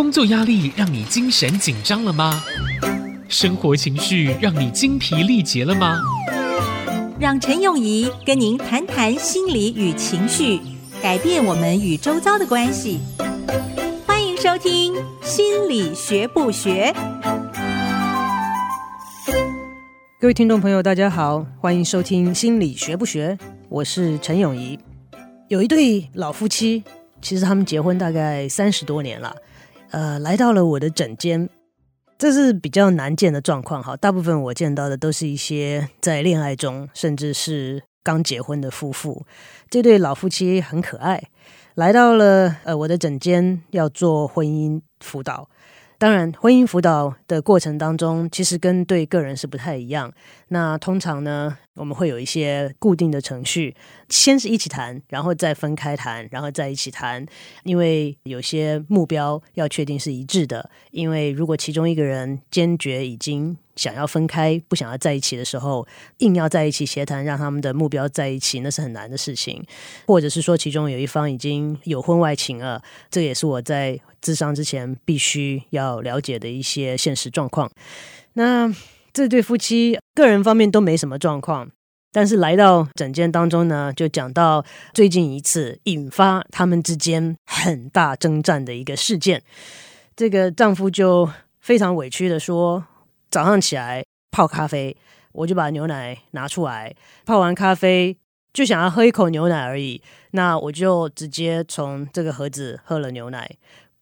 工作压力让你精神紧张了吗？生活情绪让你精疲力竭了吗？让陈永仪跟您谈谈心理与情绪，改变我们与周遭的关系。欢迎收听《心理学不学》。各位听众朋友，大家好，欢迎收听《心理学不学》，我是陈永仪。有一对老夫妻，其实他们结婚大概三十多年了，呃，来到了我的诊间。这是比较难见的状况哈，大部分我见到的都是一些在恋爱中，甚至是刚结婚的夫妇。这对老夫妻很可爱，来到了呃我的诊间要做婚姻辅导。当然，婚姻辅导的过程当中，其实跟对个人是不太一样。那通常呢，我们会有一些固定的程序，先是一起谈，然后再分开谈，然后再一起谈。因为有些目标要确定是一致的。因为如果其中一个人坚决已经想要分开，不想要在一起的时候，硬要在一起协谈，让他们的目标在一起，那是很难的事情。或者是说，其中有一方已经有婚外情了，这也是我在智商之前必须要了解的一些现实状况。那这对夫妻个人方面都没什么状况，但是来到诊间当中呢，就讲到最近一次引发他们之间很大征战的一个事件。这个丈夫就非常委屈地说。早上起来泡咖啡，我就把牛奶拿出来，泡完咖啡就想要喝一口牛奶而已，那我就直接从这个盒子喝了牛奶，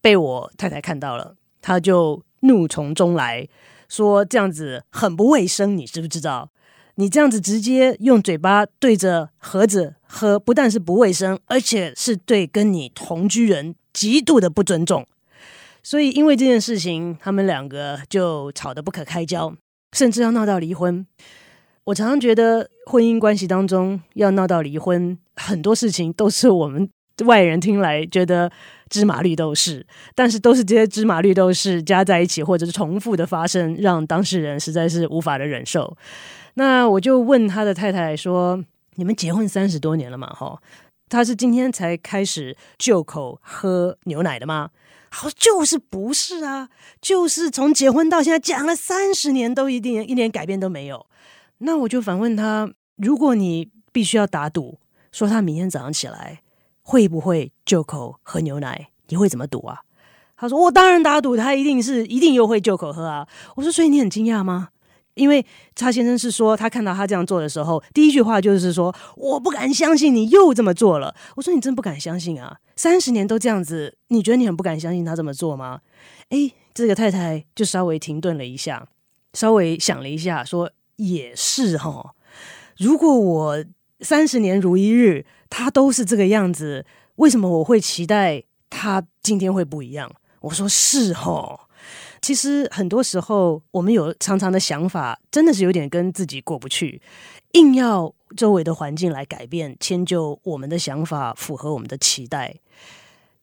被我太太看到了，她就怒从中来说，这样子很不卫生，你知不知道？你这样子直接用嘴巴对着盒子喝，不但是不卫生，而且是对跟你同居人极度的不尊重。所以，因为这件事情，他们两个就吵得不可开交，甚至要闹到离婚。我常常觉得，婚姻关系当中要闹到离婚，很多事情都是我们外人听来觉得芝麻绿豆事，但是都是这些芝麻绿豆事加在一起，或者是重复的发生，让当事人实在是无法的忍受。那我就问他的太太说：“你们结婚三十多年了嘛？哈，他是今天才开始就口喝牛奶的吗？”好，就是不是啊？就是从结婚到现在讲了三十年，都一定一点改变都没有。那我就反问他：如果你必须要打赌，说他明天早上起来会不会就口喝牛奶，你会怎么赌啊？他说：我当然打赌，他一定是一定又会就口喝啊。我说：所以你很惊讶吗？因为查先生是说，他看到他这样做的时候，第一句话就是说：“我不敢相信你又这么做了。”我说：“你真不敢相信啊？三十年都这样子，你觉得你很不敢相信他这么做吗？”诶，这个太太就稍微停顿了一下，稍微想了一下，说：“也是哈，如果我三十年如一日，他都是这个样子，为什么我会期待他今天会不一样？”我说：“是哈。”其实很多时候，我们有常常的想法，真的是有点跟自己过不去，硬要周围的环境来改变，迁就我们的想法，符合我们的期待。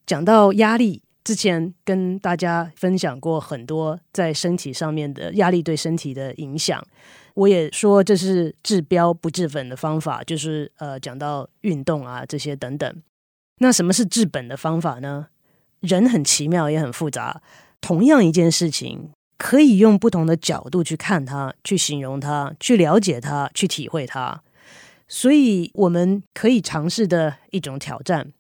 讲到压力，之前跟大家分享过很多在身体上面的压力对身体的影响，我也说这是治标不治本的方法，就是呃讲到运动啊这些等等。那什么是治本的方法呢？人很奇妙，也很复杂。同样一件事情，可以用不同的角度去看它，去形容它，去了解它，去体会它。所以，我们可以尝试的一种挑战，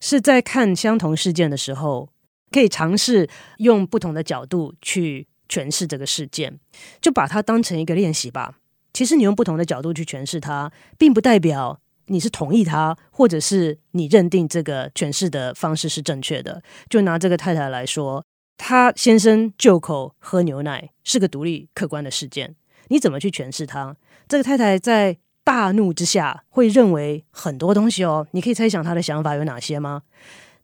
是在看相同事件的时候，可以尝试用不同的角度去诠释这个事件，就把它当成一个练习吧。其实，你用不同的角度去诠释它，并不代表你是同意它，或者是你认定这个诠释的方式是正确的。就拿这个太太来说。他先生就口喝牛奶是个独立客观的事件，你怎么去诠释他？这个太太在大怒之下会认为很多东西哦，你可以猜想他的想法有哪些吗？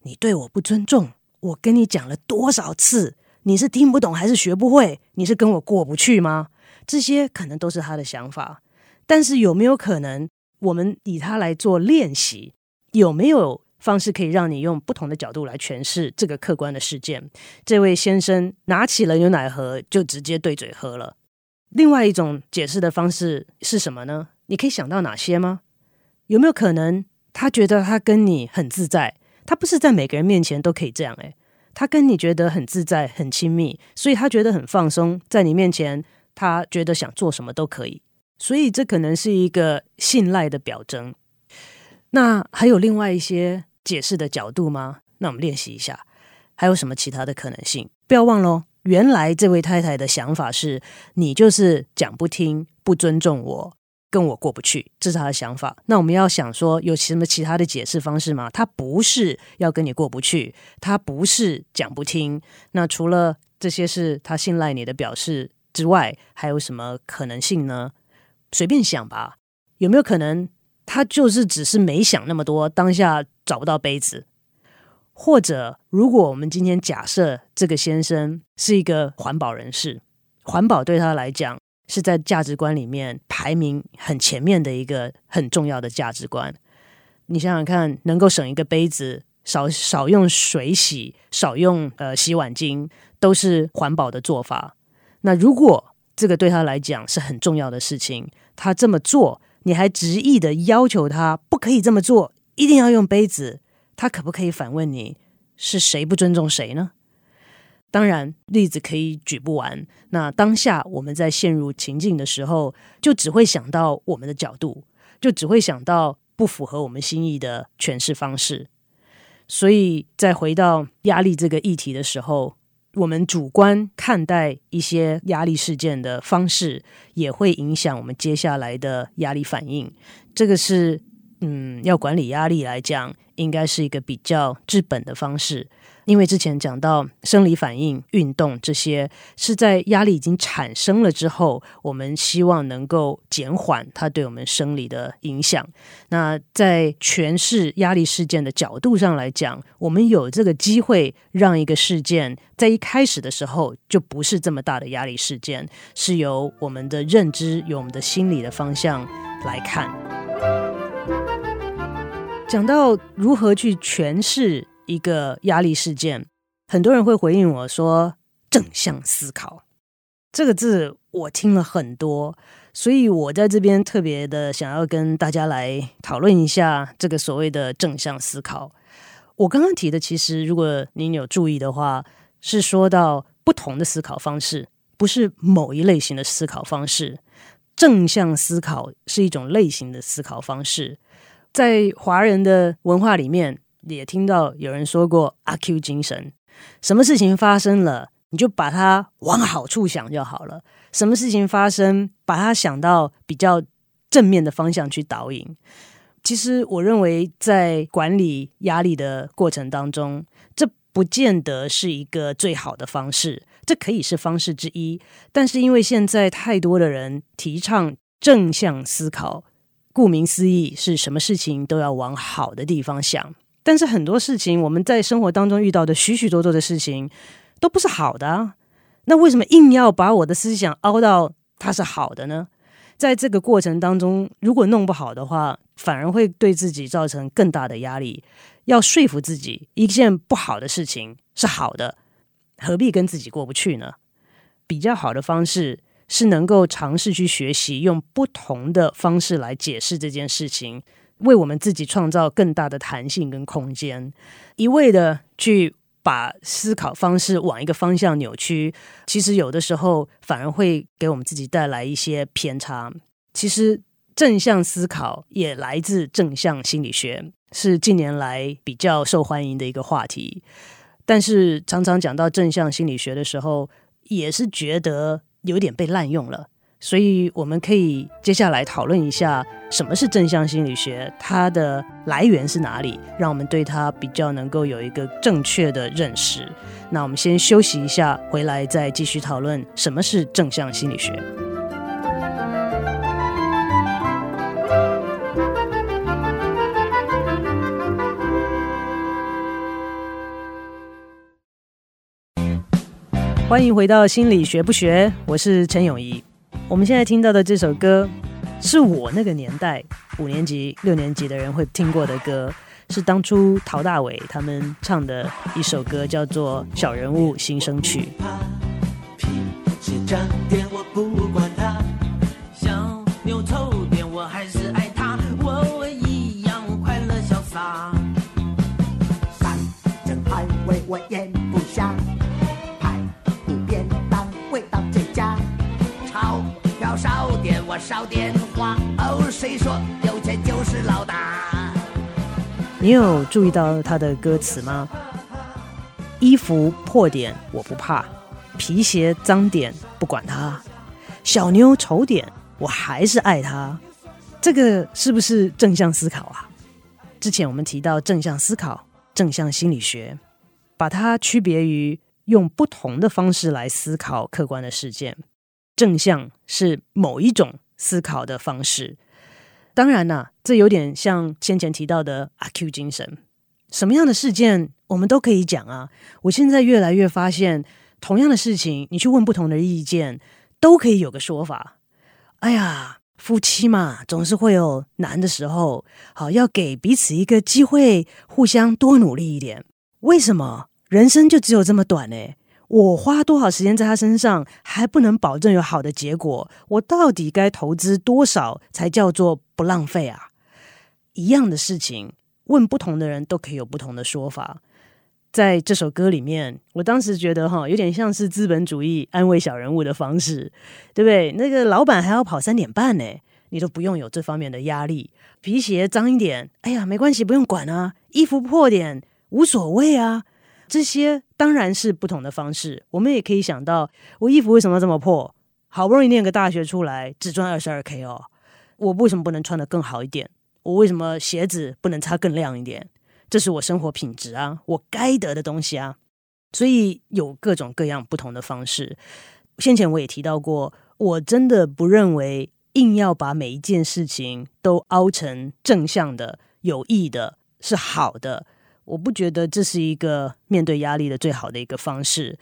你对我不尊重，我跟你讲了多少次，你是听不懂还是学不会？你是跟我过不去吗？这些可能都是他的想法，但是有没有可能，我们以他来做练习，有没有？方式可以让你用不同的角度来诠释这个客观的事件。这位先生拿起了牛奶盒，就直接对嘴喝了。另外一种解释的方式是什么呢？你可以想到哪些吗？有没有可能他觉得他跟你很自在？他不是在每个人面前都可以这样诶，他跟你觉得很自在、很亲密，所以他觉得很放松，在你面前，他觉得想做什么都可以。所以这可能是一个信赖的表征。那还有另外一些解释的角度吗？那我们练习一下，还有什么其他的可能性？不要忘喽，原来这位太太的想法是你就是讲不听、不尊重我。跟我过不去，这是他的想法。那我们要想说，有什么其他的解释方式吗？他不是要跟你过不去，他不是讲不听。那除了这些是他信赖你的表示之外，还有什么可能性呢？随便想吧。有没有可能他就是只是没想那么多，当下找不到杯子？或者，如果我们今天假设这个先生是一个环保人士，环保对他来讲。是在价值观里面排名很前面的一个很重要的价值观。你想想看，能够省一个杯子，少少用水洗，少用呃洗碗巾，都是环保的做法。那如果这个对他来讲是很重要的事情，他这么做，你还执意的要求他不可以这么做，一定要用杯子，他可不可以反问你，是谁不尊重谁呢？当然，例子可以举不完。那当下我们在陷入情境的时候，就只会想到我们的角度，就只会想到不符合我们心意的诠释方式。所以，再回到压力这个议题的时候，我们主观看待一些压力事件的方式，也会影响我们接下来的压力反应。这个是，嗯，要管理压力来讲，应该是一个比较治本的方式。因为之前讲到生理反应、运动这些，是在压力已经产生了之后，我们希望能够减缓它对我们生理的影响。那在诠释压力事件的角度上来讲，我们有这个机会让一个事件在一开始的时候就不是这么大的压力事件，是由我们的认知、由我们的心理的方向来看。讲到如何去诠释。一个压力事件，很多人会回应我说“正向思考”这个字，我听了很多，所以我在这边特别的想要跟大家来讨论一下这个所谓的正向思考。我刚刚提的，其实如果您有注意的话，是说到不同的思考方式，不是某一类型的思考方式。正向思考是一种类型的思考方式，在华人的文化里面。也听到有人说过阿 Q 精神，什么事情发生了，你就把它往好处想就好了。什么事情发生，把它想到比较正面的方向去导引。其实，我认为在管理压力的过程当中，这不见得是一个最好的方式，这可以是方式之一。但是，因为现在太多的人提倡正向思考，顾名思义，是什么事情都要往好的地方想。但是很多事情，我们在生活当中遇到的许许多多的事情，都不是好的啊。那为什么硬要把我的思想凹到它是好的呢？在这个过程当中，如果弄不好的话，反而会对自己造成更大的压力。要说服自己一件不好的事情是好的，何必跟自己过不去呢？比较好的方式是能够尝试去学习，用不同的方式来解释这件事情。为我们自己创造更大的弹性跟空间，一味的去把思考方式往一个方向扭曲，其实有的时候反而会给我们自己带来一些偏差。其实正向思考也来自正向心理学，是近年来比较受欢迎的一个话题。但是常常讲到正向心理学的时候，也是觉得有点被滥用了。所以，我们可以接下来讨论一下什么是正向心理学，它的来源是哪里，让我们对它比较能够有一个正确的认识。那我们先休息一下，回来再继续讨论什么是正向心理学。欢迎回到心理学不学，我是陈永仪。我们现在听到的这首歌，是我那个年代五年级、六年级的人会听过的歌，是当初陶大伟他们唱的一首歌，叫做《小人物新生曲》。脾气长点，我不我少点花。哦，谁说有钱就是老大？你有注意到他的歌词吗？衣服破点我不怕，皮鞋脏点不管它，小妞丑点我还是爱她。这个是不是正向思考啊？之前我们提到正向思考、正向心理学，把它区别于用不同的方式来思考客观的事件。正向是某一种思考的方式。当然啦、啊，这有点像先前提到的阿 Q 精神。什么样的事件我们都可以讲啊！我现在越来越发现，同样的事情，你去问不同的意见，都可以有个说法。哎呀，夫妻嘛，总是会有难的时候，好，要给彼此一个机会，互相多努力一点。为什么人生就只有这么短呢？我花多少时间在他身上，还不能保证有好的结果？我到底该投资多少才叫做不浪费啊？一样的事情。问不同的人都可以有不同的说法。在这首歌里面，我当时觉得哈，有点像是资本主义安慰小人物的方式，对不对？那个老板还要跑三点半呢，你都不用有这方面的压力。皮鞋脏一点，哎呀，没关系，不用管啊。衣服破点无所谓啊。这些当然是不同的方式。我们也可以想到，我衣服为什么这么破？好不容易念个大学出来，只赚二十二 K 哦，我为什么不能穿得更好一点？我为什么鞋子不能擦更亮一点？这是我生活品质啊，我该得的东西啊。所以有各种各样不同的方式。先前我也提到过，我真的不认为硬要把每一件事情都凹成正向的、有益的、是好的。我不觉得这是一个面对压力的最好的一个方式。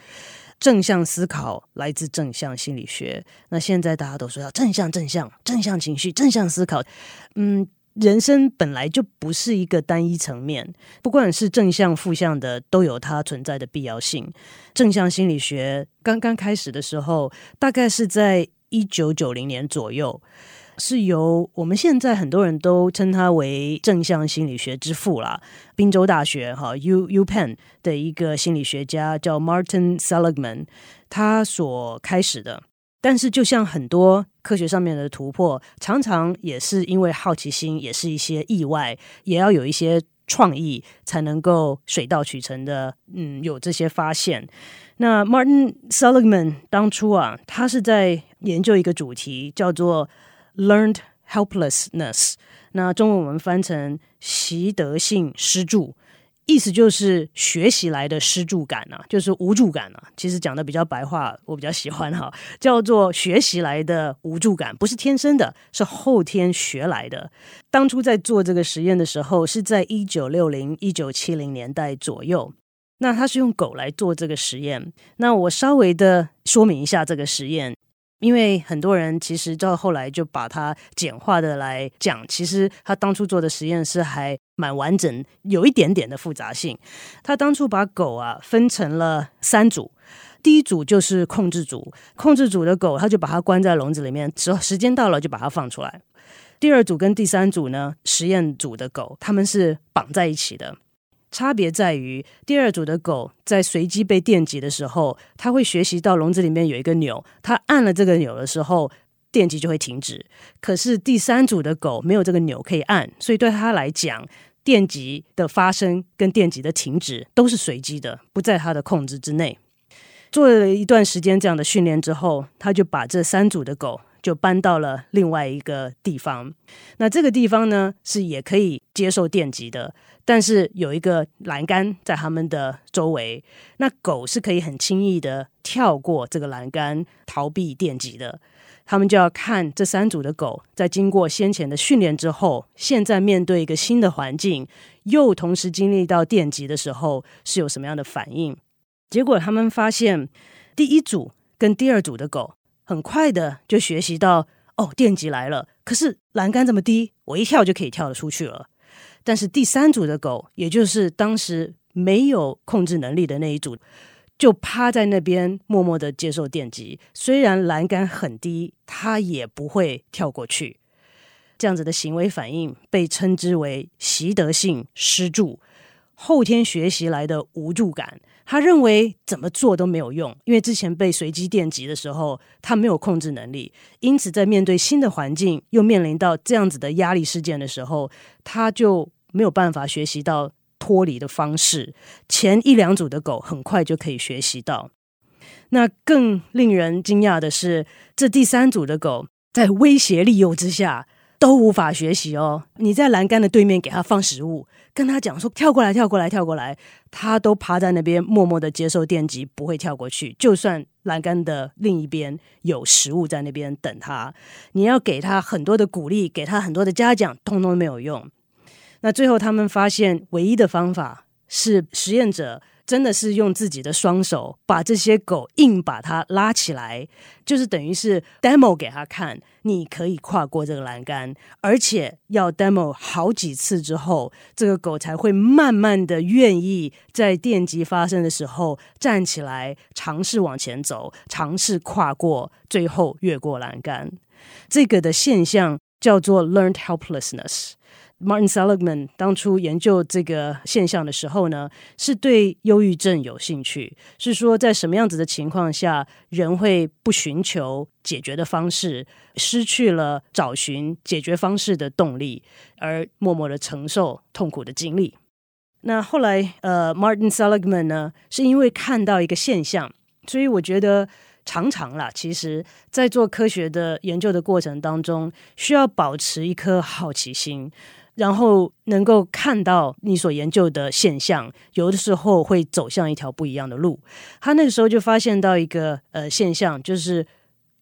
正向思考来自正向心理学。那现在大家都说要正向、正向、正向情绪、正向思考，嗯。人生本来就不是一个单一层面，不管是正向、负向的，都有它存在的必要性。正向心理学刚刚开始的时候，大概是在一九九零年左右，是由我们现在很多人都称他为正向心理学之父啦，宾州大学哈 U U Penn 的一个心理学家叫 Martin Seligman，他所开始的。但是，就像很多科学上面的突破，常常也是因为好奇心，也是一些意外，也要有一些创意，才能够水到渠成的，嗯，有这些发现。那 Martin Seligman 当初啊，他是在研究一个主题，叫做 Learned Helplessness，那中文我们翻成习得性失助。意思就是学习来的失助感啊，就是无助感啊。其实讲的比较白话，我比较喜欢哈，叫做学习来的无助感，不是天生的，是后天学来的。当初在做这个实验的时候，是在一九六零、一九七零年代左右。那他是用狗来做这个实验。那我稍微的说明一下这个实验。因为很多人其实到后来就把它简化的来讲，其实他当初做的实验是还蛮完整，有一点点的复杂性。他当初把狗啊分成了三组，第一组就是控制组，控制组的狗他就把它关在笼子里面，时候时间到了就把它放出来。第二组跟第三组呢，实验组的狗他们是绑在一起的。差别在于，第二组的狗在随机被电击的时候，它会学习到笼子里面有一个钮，它按了这个钮的时候，电击就会停止。可是第三组的狗没有这个钮可以按，所以对它来讲，电击的发生跟电击的停止都是随机的，不在它的控制之内。做了一段时间这样的训练之后，他就把这三组的狗就搬到了另外一个地方。那这个地方呢，是也可以接受电击的。但是有一个栏杆在他们的周围，那狗是可以很轻易的跳过这个栏杆逃避电击的。他们就要看这三组的狗在经过先前的训练之后，现在面对一个新的环境，又同时经历到电击的时候，是有什么样的反应。结果他们发现，第一组跟第二组的狗很快的就学习到，哦，电击来了，可是栏杆这么低，我一跳就可以跳得出去了。但是第三组的狗，也就是当时没有控制能力的那一组，就趴在那边默默的接受电击。虽然栏杆很低，它也不会跳过去。这样子的行为反应被称之为习得性失助，后天学习来的无助感。他认为怎么做都没有用，因为之前被随机电击的时候，他没有控制能力，因此在面对新的环境，又面临到这样子的压力事件的时候，他就没有办法学习到脱离的方式。前一两组的狗很快就可以学习到。那更令人惊讶的是，这第三组的狗在威胁利诱之下都无法学习哦。你在栏杆的对面给他放食物。跟他讲说跳过来，跳过来，跳过来，他都趴在那边默默的接受电击，不会跳过去。就算栏杆的另一边有食物在那边等他，你要给他很多的鼓励，给他很多的嘉奖，通通没有用。那最后他们发现，唯一的方法是实验者。真的是用自己的双手把这些狗硬把它拉起来，就是等于是 demo 给他看，你可以跨过这个栏杆，而且要 demo 好几次之后，这个狗才会慢慢的愿意在电击发生的时候站起来，尝试往前走，尝试跨过，最后越过栏杆。这个的现象叫做 learned helplessness。Martin Seligman 当初研究这个现象的时候呢，是对忧郁症有兴趣，是说在什么样子的情况下，人会不寻求解决的方式，失去了找寻解决方式的动力，而默默的承受痛苦的经历。那后来，呃，Martin Seligman 呢，是因为看到一个现象，所以我觉得常常啦，其实在做科学的研究的过程当中，需要保持一颗好奇心。然后能够看到你所研究的现象，有的时候会走向一条不一样的路。他那个时候就发现到一个呃现象，就是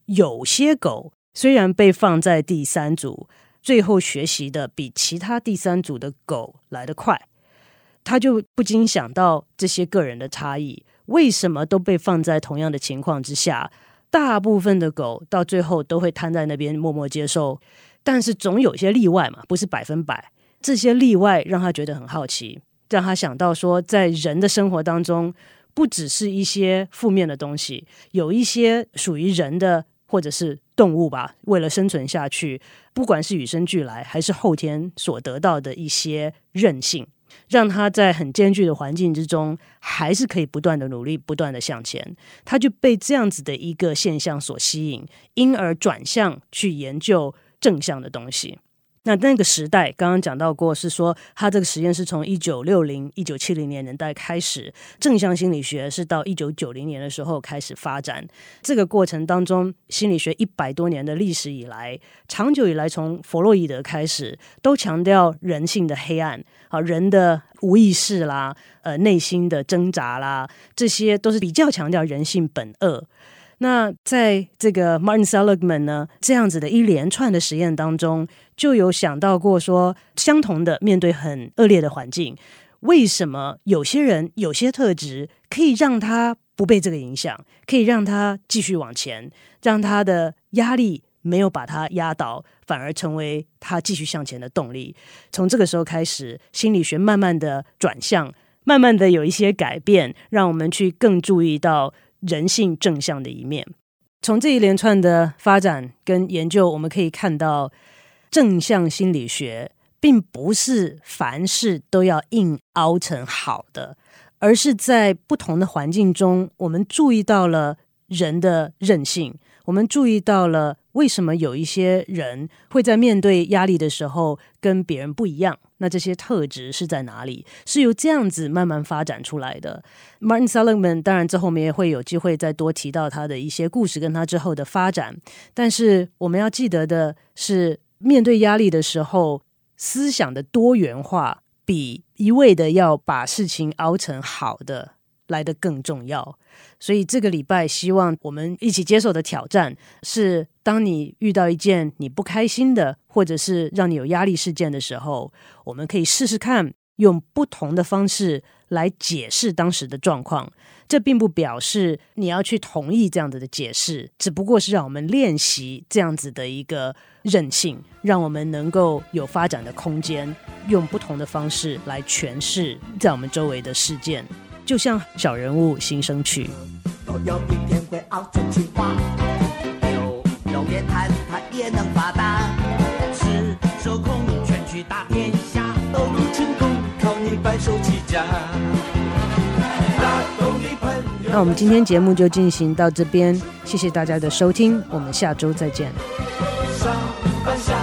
有些狗虽然被放在第三组，最后学习的比其他第三组的狗来得快。他就不禁想到这些个人的差异，为什么都被放在同样的情况之下，大部分的狗到最后都会瘫在那边默默接受。但是总有些例外嘛，不是百分百。这些例外让他觉得很好奇，让他想到说，在人的生活当中，不只是一些负面的东西，有一些属于人的或者是动物吧，为了生存下去，不管是与生俱来还是后天所得到的一些韧性，让他在很艰巨的环境之中，还是可以不断的努力，不断的向前。他就被这样子的一个现象所吸引，因而转向去研究。正向的东西，那那个时代刚刚讲到过，是说他这个实验是从一九六零、一九七零年年代开始，正向心理学是到一九九零年的时候开始发展。这个过程当中，心理学一百多年的历史以来，长久以来从弗洛伊德开始，都强调人性的黑暗啊，人的无意识啦，呃，内心的挣扎啦，这些都是比较强调人性本恶。那在这个 Martin Seligman 呢，这样子的一连串的实验当中，就有想到过说，相同的面对很恶劣的环境，为什么有些人有些特质可以让他不被这个影响，可以让他继续往前，让他的压力没有把他压倒，反而成为他继续向前的动力。从这个时候开始，心理学慢慢的转向，慢慢的有一些改变，让我们去更注意到。人性正向的一面，从这一连串的发展跟研究，我们可以看到，正向心理学并不是凡事都要硬凹成好的，而是在不同的环境中，我们注意到了人的韧性，我们注意到了为什么有一些人会在面对压力的时候跟别人不一样。那这些特质是在哪里？是由这样子慢慢发展出来的。Martin Seligman 当然之后我们也会有机会再多提到他的一些故事跟他之后的发展。但是我们要记得的是，面对压力的时候，思想的多元化比一味的要把事情熬成好的来得更重要。所以这个礼拜，希望我们一起接受的挑战是：当你遇到一件你不开心的，或者是让你有压力事件的时候，我们可以试试看用不同的方式来解释当时的状况。这并不表示你要去同意这样子的解释，只不过是让我们练习这样子的一个韧性，让我们能够有发展的空间，用不同的方式来诠释在我们周围的事件。就像小人物新生曲。有一天会熬成青蛙，有有面瘫他也能发达，赤手空拳去打天下，道路成功靠你白手起家。那我们今天节目就进行到这边，谢谢大家的收听，我们下周再见。上班下